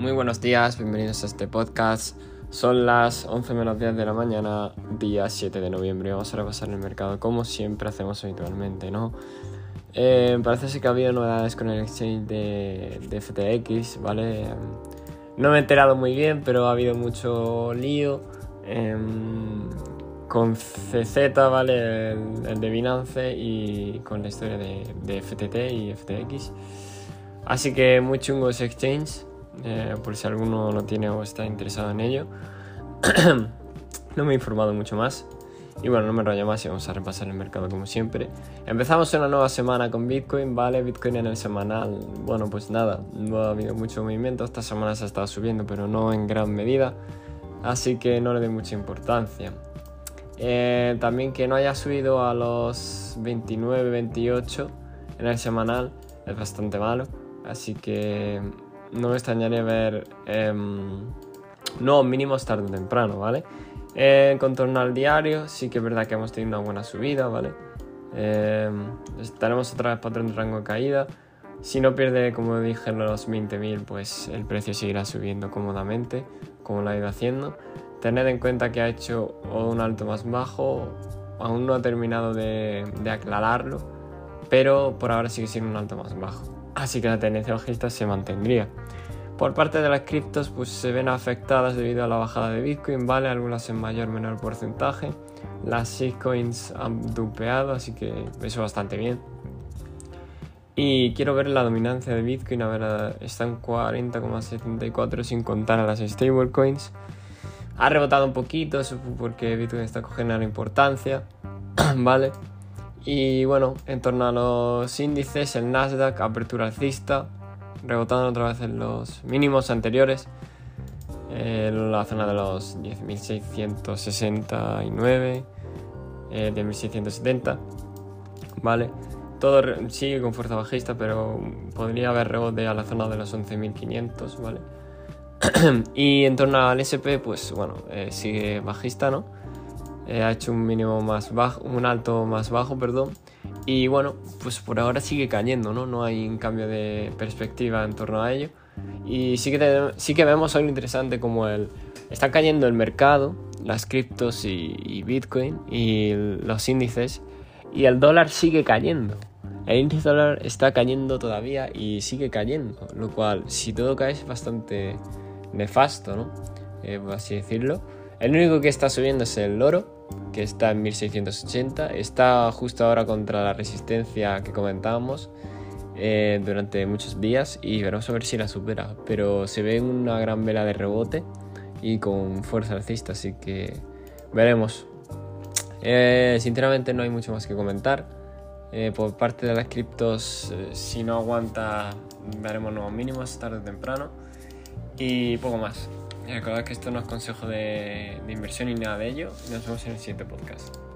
Muy buenos días, bienvenidos a este podcast. Son las 11 menos 10 de la mañana, día 7 de noviembre. Vamos a repasar el mercado como siempre hacemos habitualmente, ¿no? Eh, parece ser que ha habido novedades con el exchange de, FTX, ¿vale? No me he enterado muy bien, pero ha habido mucho lío. Em, con CZ, ¿vale? El, de Binance y con la historia de, de FTT y FTX. Así que muy chungo ese exchange, eh, por si alguno no tiene o está interesado en ello. no me he informado mucho más. Y bueno, no me enrollo más y vamos a repasar el mercado como siempre. Empezamos una nueva semana con Bitcoin, ¿vale? Bitcoin en el semanal, bueno, pues nada, no ha habido mucho movimiento. Esta semana se ha estado subiendo, pero no en gran medida. Así que no le doy mucha importancia. Eh, también que no haya subido a los 29, 28 en el semanal es bastante malo. Así que no me extrañaría ver em, nuevos mínimos tarde o temprano, ¿vale? En contorno al diario, sí que es verdad que hemos tenido una buena subida, ¿vale? Eh, estaremos otra vez patrón de rango de caída. Si no pierde, como dije, los 20.000, pues el precio seguirá subiendo cómodamente, como lo ha ido haciendo. Tened en cuenta que ha hecho un alto más bajo, aún no ha terminado de aclararlo, pero por ahora sigue siendo un alto más bajo así que la tendencia bajista se mantendría. Por parte de las criptos, pues se ven afectadas debido a la bajada de Bitcoin, ¿vale? Algunas en mayor o menor porcentaje. Las shitcoins han dupeado, así que eso bastante bien. Y quiero ver la dominancia de Bitcoin, a ver, está en 40,74 sin contar a las stablecoins. Ha rebotado un poquito, porque Bitcoin está cogiendo la importancia, ¿vale? Y bueno, en torno a los índices, el Nasdaq, apertura alcista, rebotando otra vez en los mínimos anteriores, en la zona de los 10.669, eh, 10.670, ¿vale? Todo sigue con fuerza bajista, pero podría haber rebote a la zona de los 11.500, ¿vale? y en torno al SP, pues bueno, eh, sigue bajista, ¿no? Eh, ha hecho un mínimo más bajo, un alto más bajo, perdón. Y bueno, pues por ahora sigue cayendo, ¿no? No hay un cambio de perspectiva en torno a ello. Y sí que, sí que vemos algo interesante como el... Está cayendo el mercado, las criptos y, Bitcoin y los índices. Y el dólar sigue cayendo. El índice dólar está cayendo todavía y sigue cayendo. Lo cual, si todo cae, es bastante nefasto, ¿no? Eh, por así decirlo. El único que está subiendo es el oro que está en 1680. Está justo ahora contra la resistencia que comentábamos eh, durante muchos días y veremos a ver si la supera. Pero se ve una gran vela de rebote y con fuerza alcista, así que veremos. Eh, sinceramente no hay mucho más que comentar. Eh, por parte de las criptos, si no aguanta, veremos nuevos mínimos tarde o temprano. Y poco más. Recordad que esto no es consejo de, de inversión ni nada de ello. Nos vemos en el siguiente podcast.